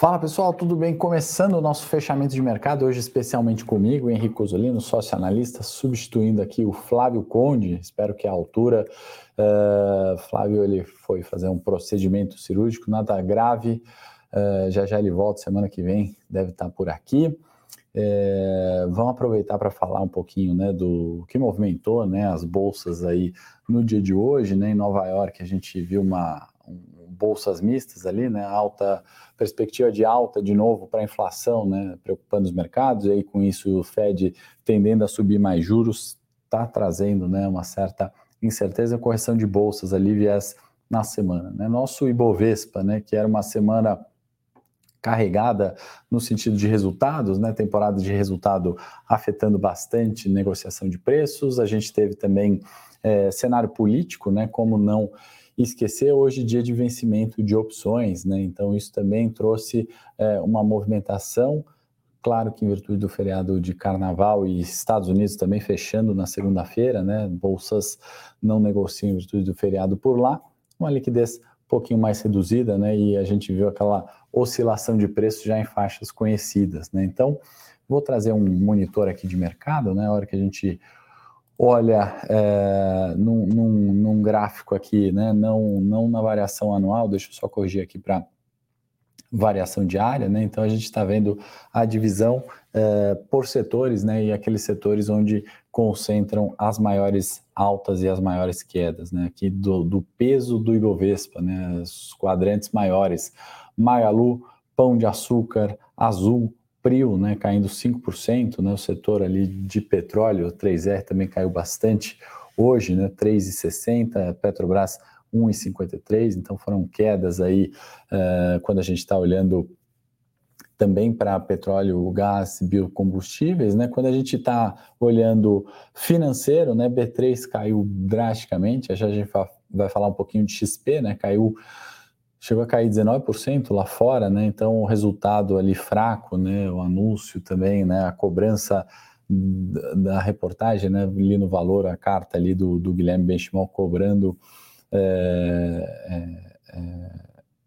Fala pessoal, tudo bem? Começando o nosso fechamento de mercado, hoje especialmente comigo, Henrique Osolino, sócio analista, substituindo aqui o Flávio Conde, espero que a altura. Uh, Flávio ele foi fazer um procedimento cirúrgico, nada grave, uh, já já ele volta semana que vem, deve estar por aqui. É, vamos aproveitar para falar um pouquinho né, do que movimentou né, as bolsas aí no dia de hoje, né, em Nova York a gente viu uma, bolsas mistas ali, né? Alta perspectiva de alta de novo para a inflação, né? Preocupando os mercados, e aí com isso o Fed tendendo a subir mais juros, está trazendo né, uma certa incerteza correção de bolsas ali viés na semana. Né? Nosso Ibovespa, né, que era uma semana carregada no sentido de resultados, né? Temporada de resultado afetando bastante negociação de preços. A gente teve também é, cenário político, né? Como não esquecer hoje dia de vencimento de opções, né? Então isso também trouxe é, uma movimentação. Claro que em virtude do feriado de Carnaval e Estados Unidos também fechando na segunda-feira, né? Bolsas não negociam em virtude do feriado por lá, uma liquidez um pouquinho mais reduzida, né? E a gente viu aquela oscilação de preço já em faixas conhecidas, né? Então vou trazer um monitor aqui de mercado, né? A hora que a gente olha é, num, num, num, gráfico aqui, né, não, não na variação anual, deixa eu só corrigir aqui para variação diária, né, então a gente está vendo a divisão é, por setores, né, e aqueles setores onde concentram as maiores altas e as maiores quedas, né, aqui do, do peso do Ibovespa, né, os quadrantes maiores, Magalu, Pão de Açúcar, Azul, Prio, né, caindo 5%, né, o setor ali de petróleo, 3R também caiu bastante hoje, né, 3,60, Petrobras 1,53, então foram quedas aí uh, quando a gente está olhando também para petróleo, gás, biocombustíveis, né? Quando a gente está olhando financeiro, né? B3 caiu drasticamente, já a gente vai falar um pouquinho de XP, né? Caiu chegou a cair 19% lá fora, né? Então o resultado ali fraco, né? O anúncio também, né? A cobrança da reportagem, né? Ali no valor a carta ali do, do Guilherme Benchimol cobrando é, é, é,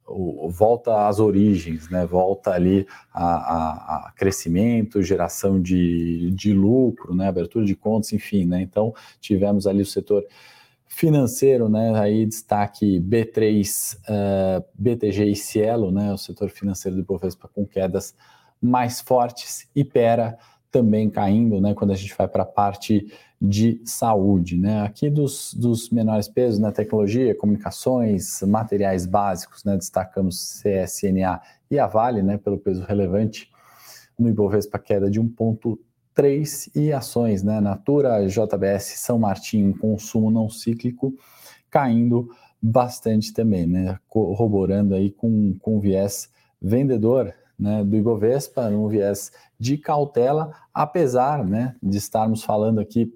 o, volta às origens, né? Volta ali a, a, a, crescimento, geração de, de lucro, né? Abertura de contas, enfim, né? Então tivemos ali o setor financeiro, né? Aí destaque B3, uh, BTG e Cielo, né? O setor financeiro do Ibovespa com quedas mais fortes e Pera também caindo, né? Quando a gente vai para a parte de saúde, né? Aqui dos, dos menores pesos né? tecnologia, comunicações, materiais básicos, né? Destacamos CSNA e a Vale, né? Pelo peso relevante no Ibovespa queda de 1,3 três e ações, né? Natura, JBS, São Martinho, consumo não cíclico, caindo bastante também, né? Corroborando aí com, com viés vendedor né, do Ibovespa, um viés de cautela, apesar né, de estarmos falando aqui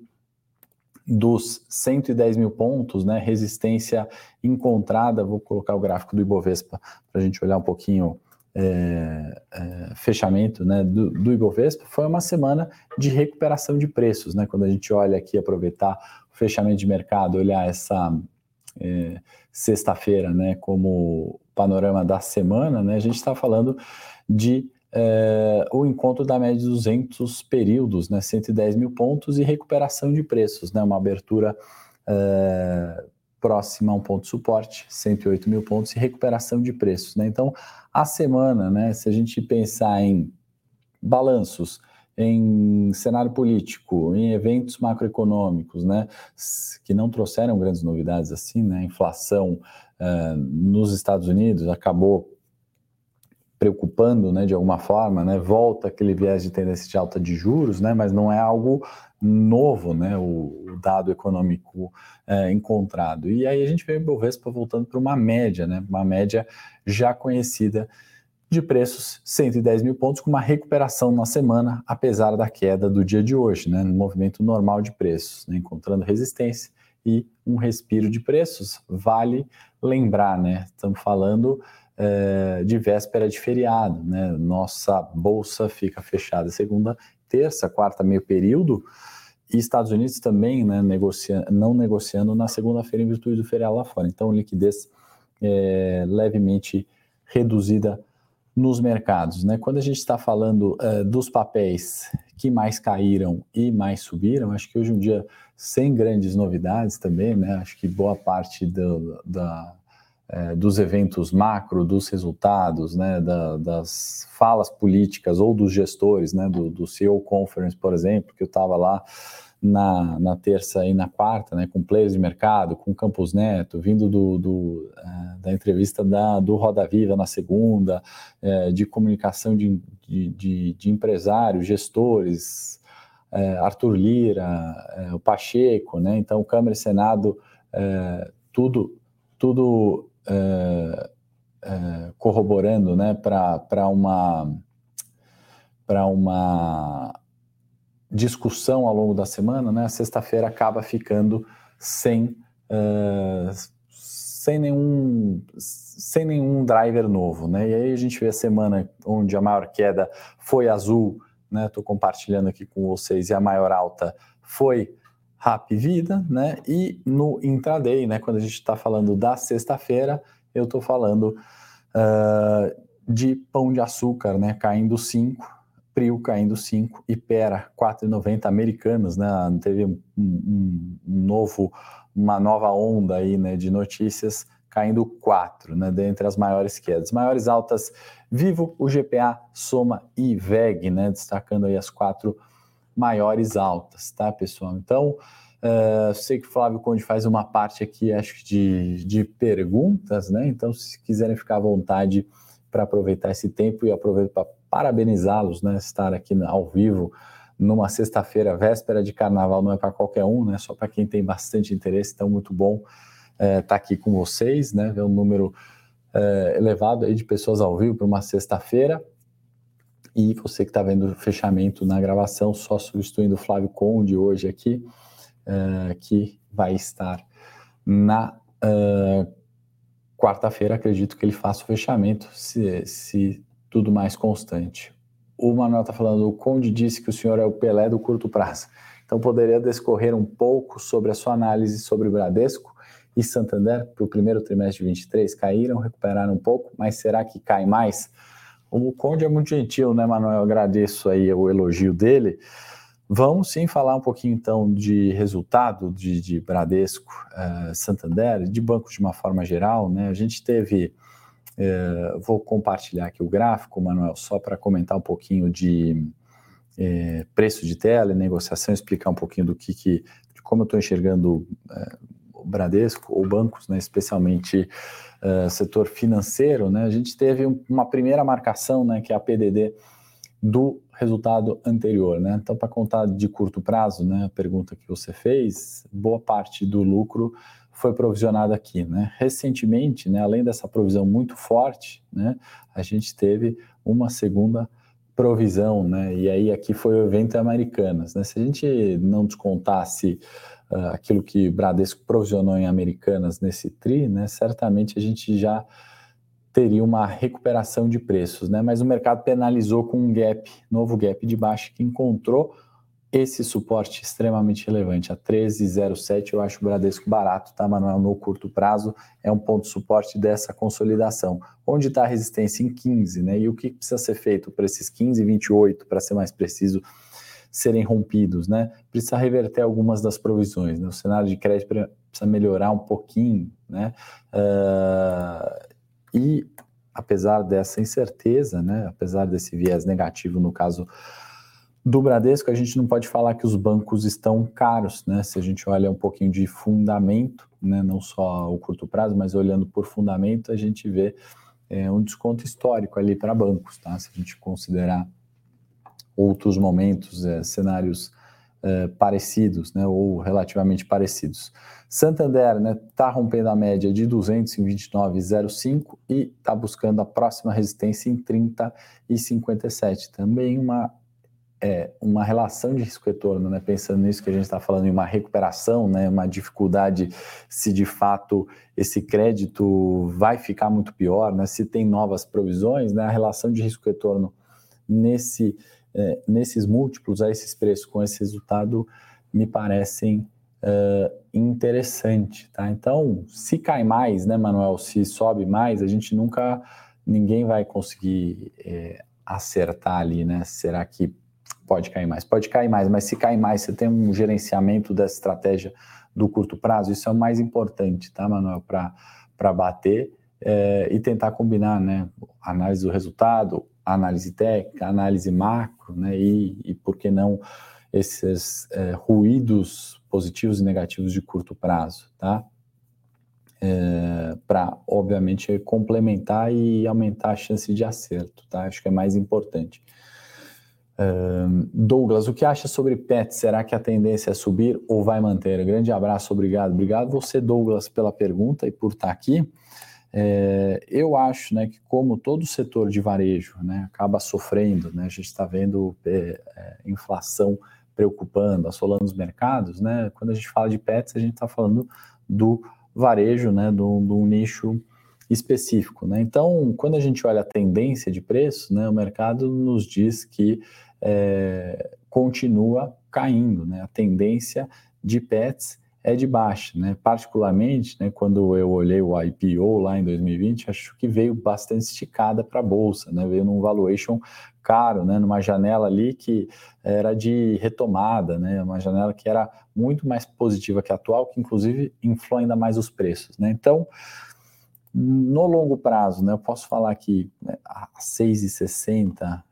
dos 110 mil pontos, né, resistência encontrada, vou colocar o gráfico do Ibovespa para a gente olhar um pouquinho é, é, fechamento né, do, do Ibovespa foi uma semana de recuperação de preços. Né? Quando a gente olha aqui, aproveitar o fechamento de mercado, olhar essa é, sexta-feira né, como panorama da semana, né, a gente está falando de é, o encontro da média de 200 períodos, né, 110 mil pontos e recuperação de preços, né, uma abertura é, próxima a um ponto de suporte, 108 mil pontos e recuperação de preços. Né? Então, a semana, né, se a gente pensar em balanços, em cenário político, em eventos macroeconômicos, né, que não trouxeram grandes novidades assim, né, inflação uh, nos Estados Unidos acabou preocupando, né, de alguma forma, né, volta aquele viés de tendência de alta de juros, né, mas não é algo novo, né, o, o dado econômico é, encontrado. E aí a gente vê o Bovespa voltando para uma média, né, uma média já conhecida de preços 110 mil pontos, com uma recuperação na semana, apesar da queda do dia de hoje, né, no movimento normal de preços, né, encontrando resistência e um respiro de preços. Vale lembrar, né, estamos falando é, de véspera de feriado, né, nossa bolsa fica fechada segunda terça, quarta, meio período, e Estados Unidos também né, negocia, não negociando na segunda-feira em virtude do feriado lá fora. Então, liquidez é, levemente reduzida nos mercados. Né? Quando a gente está falando uh, dos papéis que mais caíram e mais subiram, acho que hoje em dia, sem grandes novidades também, né? acho que boa parte do, da, é, dos eventos macro, dos resultados, né, da, das falas políticas ou dos gestores, né, do, do CEO Conference, por exemplo, que eu estava lá na, na terça e na quarta, né, com players de mercado, com Campos Neto, vindo do, do é, da entrevista da, do Roda Viva na segunda, é, de comunicação de, de, de, de empresários, gestores, é, Arthur Lira, é, o Pacheco, né, então Câmara e Senado, é, tudo, tudo é, corroborando né, para uma para uma discussão ao longo da semana, né, a sexta-feira acaba ficando sem, uh, sem, nenhum, sem nenhum driver novo. Né? E aí a gente vê a semana onde a maior queda foi azul, estou né, compartilhando aqui com vocês, e a maior alta foi Rap Vida, né? E no intraday, né? Quando a gente está falando da sexta-feira, eu estou falando uh, de pão de açúcar, né? Caindo 5 Prio caindo 5 e Pera 4,90 americanas, né? Teve um, um, um, novo, uma nova onda aí, né, de notícias caindo 4, né, dentre as maiores quedas. Maiores altas, Vivo, o GPA, Soma e VEG, né, destacando aí as quatro maiores altas, tá, pessoal? Então, uh, sei que o Flávio Conde faz uma parte aqui, acho de, de perguntas, né? Então, se quiserem ficar à vontade para aproveitar esse tempo e aproveito para parabenizá-los, né? Estar aqui ao vivo numa sexta-feira, véspera de carnaval, não é para qualquer um, né? Só para quem tem bastante interesse, então muito bom estar é, tá aqui com vocês, né? Ver um número é, elevado aí de pessoas ao vivo para uma sexta-feira. E você que está vendo o fechamento na gravação, só substituindo o Flávio Conde hoje aqui, é, que vai estar na uh, quarta-feira, acredito que ele faça o fechamento, se, se tudo mais constante. O Manuel está falando, o Conde disse que o senhor é o Pelé do curto prazo. Então, poderia descorrer um pouco sobre a sua análise sobre o Bradesco e Santander para o primeiro trimestre de 23? Caíram, recuperaram um pouco, mas será que cai mais? O Conde é muito gentil, né, Manuel? Eu agradeço aí o elogio dele. Vamos sim falar um pouquinho então de resultado de, de Bradesco, uh, Santander, de bancos de uma forma geral, né? A gente teve é, vou compartilhar aqui o gráfico, Manuel, só para comentar um pouquinho de é, preço de tela negociação, explicar um pouquinho do que, que de como eu estou enxergando o Bradesco ou bancos, né, especialmente é, setor financeiro. Né, a gente teve uma primeira marcação, né, que é a PDD do resultado anterior, né? Então, para contar de curto prazo, né, a pergunta que você fez, boa parte do lucro foi provisionado aqui, né? Recentemente, né, além dessa provisão muito forte, né, a gente teve uma segunda provisão, né? E aí aqui foi o evento Americanas, né? Se a gente não descontasse uh, aquilo que Bradesco provisionou em Americanas nesse tri, né, certamente a gente já teria uma recuperação de preços, né? Mas o mercado penalizou com um gap, novo gap de baixo que encontrou esse suporte extremamente relevante. A 13,07 eu acho o Bradesco barato, tá, Manuel? No curto prazo é um ponto de suporte dessa consolidação. Onde está a resistência? Em 15, né? E o que precisa ser feito para esses 15 e 28, para ser mais preciso, serem rompidos, né? Precisa reverter algumas das provisões, né? O cenário de crédito precisa melhorar um pouquinho, né? Uh, e apesar dessa incerteza, né? Apesar desse viés negativo no caso do Bradesco, a gente não pode falar que os bancos estão caros, né? Se a gente olha um pouquinho de fundamento, né? não só o curto prazo, mas olhando por fundamento, a gente vê é, um desconto histórico ali para bancos, tá? Se a gente considerar outros momentos, é, cenários é, parecidos, né? Ou relativamente parecidos. Santander, né? Está rompendo a média de 229,05 e está buscando a próxima resistência em 30,57. Também uma é, uma relação de risco-retorno, né? pensando nisso que a gente está falando em uma recuperação, né? uma dificuldade se de fato esse crédito vai ficar muito pior, né? se tem novas provisões, né? a relação de risco-retorno nesse, é, nesses múltiplos, a esses preços com esse resultado, me parecem uh, interessante. Tá? Então, se cai mais, né, Manuel, se sobe mais, a gente nunca ninguém vai conseguir é, acertar ali, né? Será que pode cair mais? Pode cair mais, mas se cair mais, você tem um gerenciamento dessa estratégia do curto prazo, isso é o mais importante, tá, Manuel, para bater é, e tentar combinar, né? Análise do resultado, análise técnica, análise macro, né? E, e por que não esses é, ruídos positivos e negativos de curto prazo, tá? É, para, obviamente, complementar e aumentar a chance de acerto, tá? Acho que é mais importante. Douglas, o que acha sobre PET? Será que a tendência é subir ou vai manter? Grande abraço, obrigado. Obrigado você, Douglas, pela pergunta e por estar aqui. É, eu acho né, que, como todo setor de varejo né, acaba sofrendo, né, a gente está vendo é, é, inflação preocupando, assolando os mercados, né, quando a gente fala de pets, a gente está falando do varejo, né, do, do nicho específico. Né? Então, quando a gente olha a tendência de preço, né, o mercado nos diz que é, continua caindo. Né? A tendência de pets é de baixa, né? Particularmente, né, quando eu olhei o IPO lá em 2020, acho que veio bastante esticada para a bolsa, né? Veio num valuation caro, né? Numa janela ali que era de retomada, né? Uma janela que era muito mais positiva que a atual, que inclusive inflou ainda mais os preços, né? Então, no longo prazo, né? Eu posso falar que né, a 6,60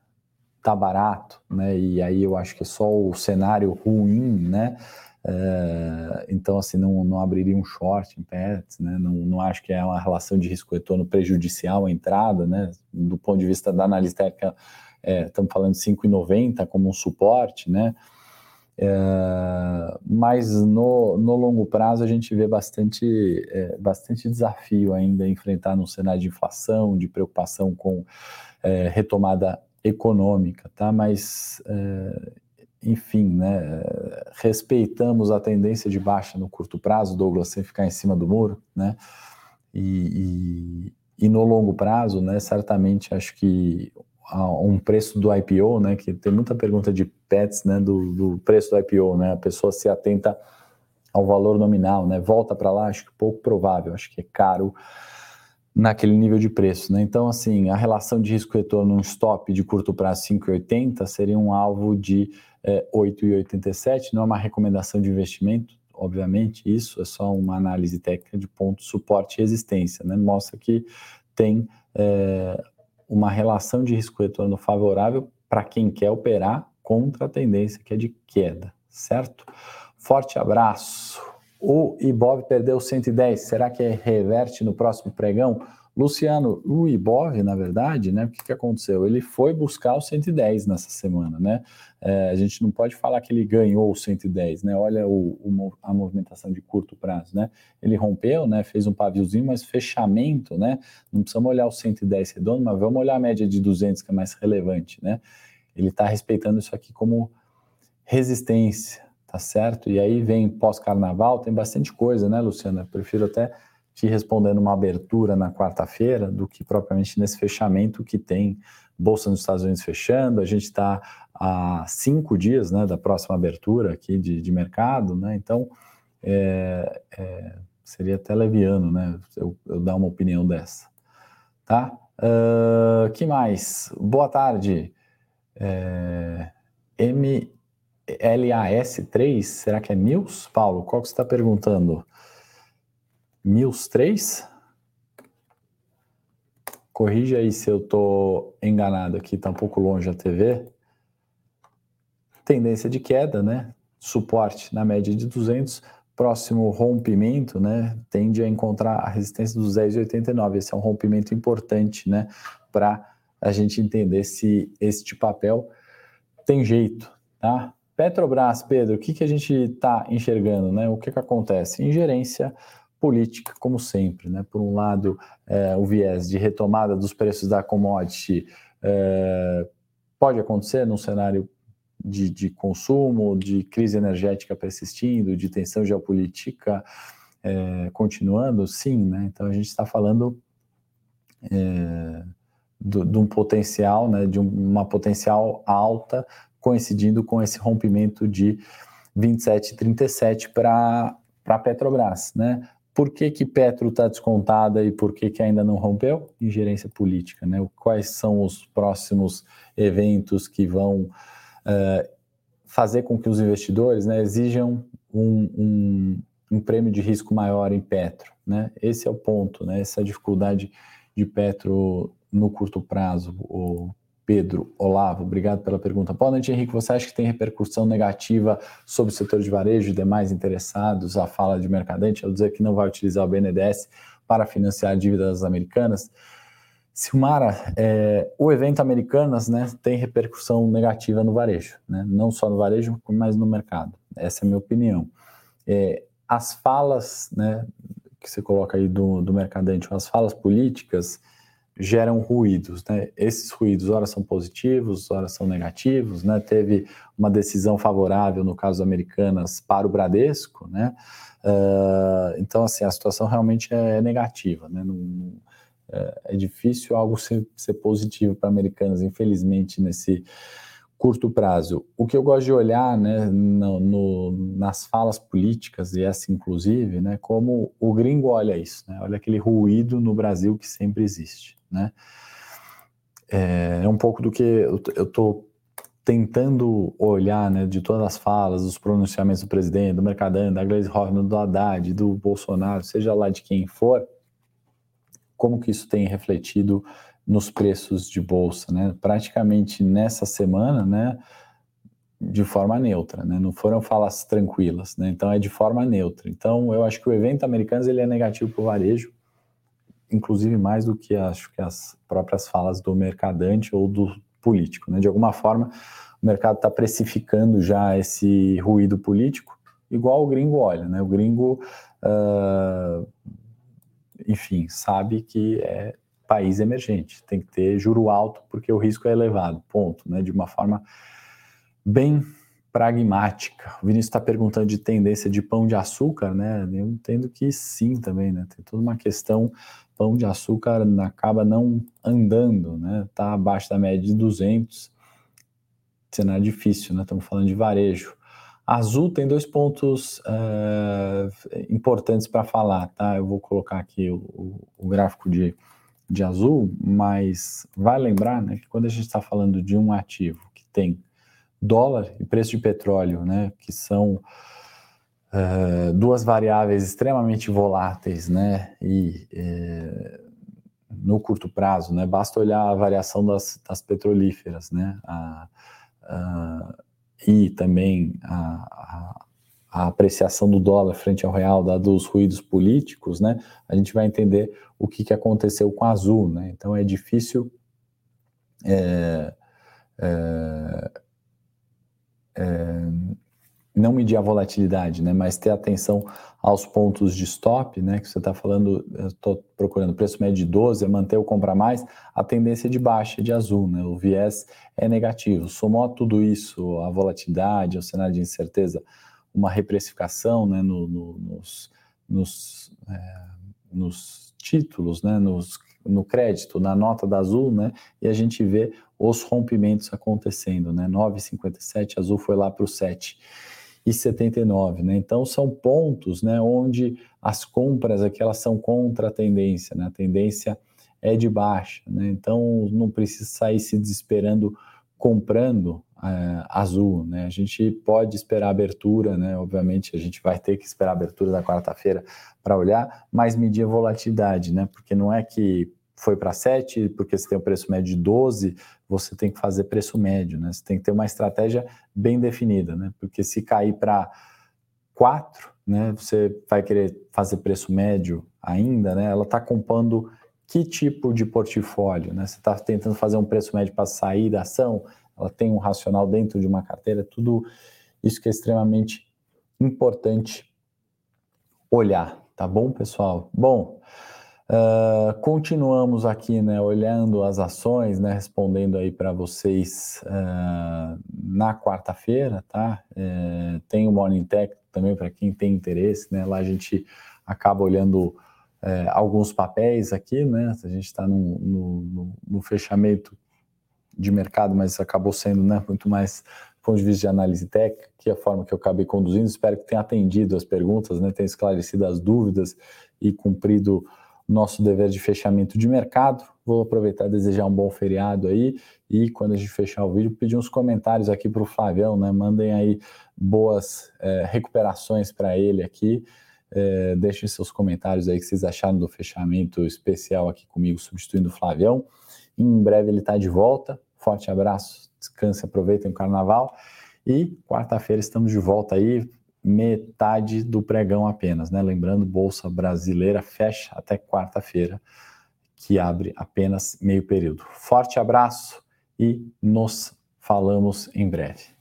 tá barato, né? E aí eu acho que é só o cenário ruim, né? É, então, assim, não, não abriria um short em pets, né? Não, não acho que é uma relação de risco-retorno prejudicial à entrada, né? Do ponto de vista da análise técnica, é, estamos falando de 5,90 como um suporte, né? É, mas no, no longo prazo a gente vê bastante, é, bastante desafio ainda enfrentar num cenário de inflação, de preocupação com é, retomada econômica, tá? Mas é, enfim, né, respeitamos a tendência de baixa no curto prazo, Douglas, sem ficar em cima do muro, né, e, e, e no longo prazo, né, certamente acho que um preço do IPO, né, que tem muita pergunta de pets, né, do, do preço do IPO, né, a pessoa se atenta ao valor nominal, né, volta para lá, acho que pouco provável, acho que é caro naquele nível de preço, né? Então, assim, a relação de risco-retorno num stop de curto prazo 5,80 seria um alvo de é, 8,87, não é uma recomendação de investimento, obviamente, isso é só uma análise técnica de ponto, suporte e resistência, né? Mostra que tem é, uma relação de risco-retorno favorável para quem quer operar contra a tendência que é de queda, certo? Forte abraço. O Ibov perdeu 110, será que reverte no próximo pregão? Luciano, o Ibov, na verdade, né, o que, que aconteceu? Ele foi buscar o 110 nessa semana, né? É, a gente não pode falar que ele ganhou o 110, né? Olha o, o, a movimentação de curto prazo, né? Ele rompeu, né? Fez um paviozinho, mas fechamento, né? Não precisamos olhar o 110 redondo, mas vamos olhar a média de 200 que é mais relevante, né? Ele está respeitando isso aqui como resistência, tá certo? E aí vem pós-carnaval, tem bastante coisa, né, Luciana? Eu prefiro até te responder numa abertura na quarta-feira do que propriamente nesse fechamento que tem Bolsa nos Estados Unidos fechando, a gente está há cinco dias né, da próxima abertura aqui de, de mercado, né? Então é, é, seria até leviano, né? Eu, eu, dar uma opinião dessa. Tá? Uh, que mais? Boa tarde. É, MLAS3, será que é Mills? Paulo, qual que você está perguntando? Mills 3? Corrija aí se eu estou enganado aqui, está um pouco longe a TV. Tendência de queda, né? Suporte na média de 200, próximo rompimento, né? Tende a encontrar a resistência dos 10,89. Esse é um rompimento importante, né? Para a gente entender se este papel tem jeito, tá? Petrobras, Pedro, o que, que a gente está enxergando, né? O que, que acontece? Ingerência política, como sempre. Né? Por um lado, é, o viés de retomada dos preços da commodity é, pode acontecer num cenário de, de, consumo, de crise energética persistindo, de tensão geopolítica é, continuando, sim. Né? Então, a gente está falando é, de um potencial, né, de uma potencial alta coincidindo com esse rompimento de 27,37 para a Petrobras, né? por que, que Petro está descontada e por que, que ainda não rompeu? Ingerência política, né? Quais são os próximos eventos que vão uh, fazer com que os investidores né, exijam um, um, um, prêmio de risco maior em Petro, né? Esse é o ponto, né? Essa dificuldade de Petro no curto prazo. O Pedro Olavo, obrigado pela pergunta. Boa noite, Henrique. Você acha que tem repercussão negativa sobre o setor de varejo e demais interessados? A fala de Mercadante ao dizer que não vai utilizar o BNDES para financiar dívidas americanas. Silmara, é, o evento Americanas né, tem repercussão negativa no varejo, né? não só no varejo, mas no mercado. Essa é a minha opinião. É, as falas né, que você coloca aí do, do Mercadante, as falas políticas, geram ruídos, né? Esses ruídos, ora são positivos, ora são negativos, né? Teve uma decisão favorável no caso Americanas para o Bradesco, né? Uh, então, assim, a situação realmente é negativa, né? Não, é, é, difícil algo ser, ser positivo para Americanas, infelizmente, nesse curto prazo. O que eu gosto de olhar, né, no, no, nas falas políticas, e essa inclusive, né, como o gringo olha isso, né? Olha aquele ruído no Brasil que sempre existe né? É, é um pouco do que eu estou tentando olhar, né, de todas as falas, dos pronunciamentos do presidente, do Mercadante, da Gleisi Hoffmann, do Haddad, do Bolsonaro, seja lá de quem for, como que isso tem refletido nos preços de bolsa, né? Praticamente nessa semana, né, de forma neutra, né? Não foram falas tranquilas, né? Então é de forma neutra. Então eu acho que o evento americano ele é negativo para o varejo, inclusive mais do que acho que as próprias falas do mercadante ou do político. Né? De alguma forma, o mercado está precificando já esse ruído político, igual o gringo olha. Né? O gringo, uh, enfim, sabe que é país emergente, tem que ter juro alto porque o risco é elevado, ponto. Né? De uma forma bem pragmática. O Vinícius está perguntando de tendência de pão de açúcar, né? Eu entendo que sim também, né? Tem toda uma questão pão de açúcar acaba não andando, né? Está abaixo da média de 200, cenário difícil, né? Estamos falando de varejo. Azul tem dois pontos uh, importantes para falar, tá? Eu vou colocar aqui o, o, o, gráfico de, de azul, mas vai lembrar, né, que quando a gente está falando de um ativo que tem dólar e preço de petróleo, né, que são uh, duas variáveis extremamente voláteis, né? E uh, no curto prazo, né? Basta olhar a variação das, das petrolíferas, né? A, a, e também a, a, apreciação do dólar frente ao real, dados os ruídos políticos, né? A gente vai entender o que, que aconteceu com a Azul, né? Então é difícil é, é, é, não medir a volatilidade, né, mas ter atenção aos pontos de stop, né, que você está falando, estou procurando preço médio de 12, é manter o comprar mais, a tendência é de baixa, de azul, né, o viés é negativo. Somou a tudo isso, a volatilidade, o cenário de incerteza, uma reprecificação né, no, no, nos, nos, é, nos títulos, né, nos, no crédito, na nota da Azul, né, e a gente vê os rompimentos acontecendo, né, 9,57, Azul foi lá para o 7 e 79, né? Então são pontos, né, onde as compras aqui elas são contra a tendência, né? A tendência é de baixa, né? Então não precisa sair se desesperando comprando é, azul, né? A gente pode esperar a abertura, né? Obviamente a gente vai ter que esperar a abertura da quarta-feira para olhar, mas medir a volatilidade, né? Porque não é que foi para 7, porque você tem o preço médio de 12, você tem que fazer preço médio, né? Você tem que ter uma estratégia bem definida, né? Porque se cair para 4, né, você vai querer fazer preço médio ainda, né? Ela está compondo que tipo de portfólio, né? Você está tentando fazer um preço médio para sair da ação, ela tem um racional dentro de uma carteira, tudo isso que é extremamente importante olhar, tá bom, pessoal? Bom, Uh, continuamos aqui, né, olhando as ações, né, respondendo aí para vocês uh, na quarta-feira, tá? Uh, tem o Morning Tech também para quem tem interesse, né? Lá a gente acaba olhando eh, alguns papéis aqui, né? A gente está no, no, no, fechamento de mercado, mas acabou sendo, né, muito mais do ponto de vista de análise técnica, que é a forma que eu acabei conduzindo. Espero que tenha atendido as perguntas, né, tenha esclarecido as dúvidas e cumprido nosso dever de fechamento de mercado. Vou aproveitar e desejar um bom feriado aí e quando a gente fechar o vídeo, pedir uns comentários aqui para o Flavião, né? Mandem aí boas é, recuperações para ele aqui. É, deixem seus comentários aí que vocês acharam do fechamento especial aqui comigo, substituindo o Flavião. Em breve ele está de volta. Forte abraço, descanse, aproveitem o carnaval. E quarta-feira estamos de volta aí, metade do pregão apenas, né? Lembrando, Bolsa Brasileira fecha até quarta-feira, que abre apenas meio período. Forte abraço e nos falamos em breve.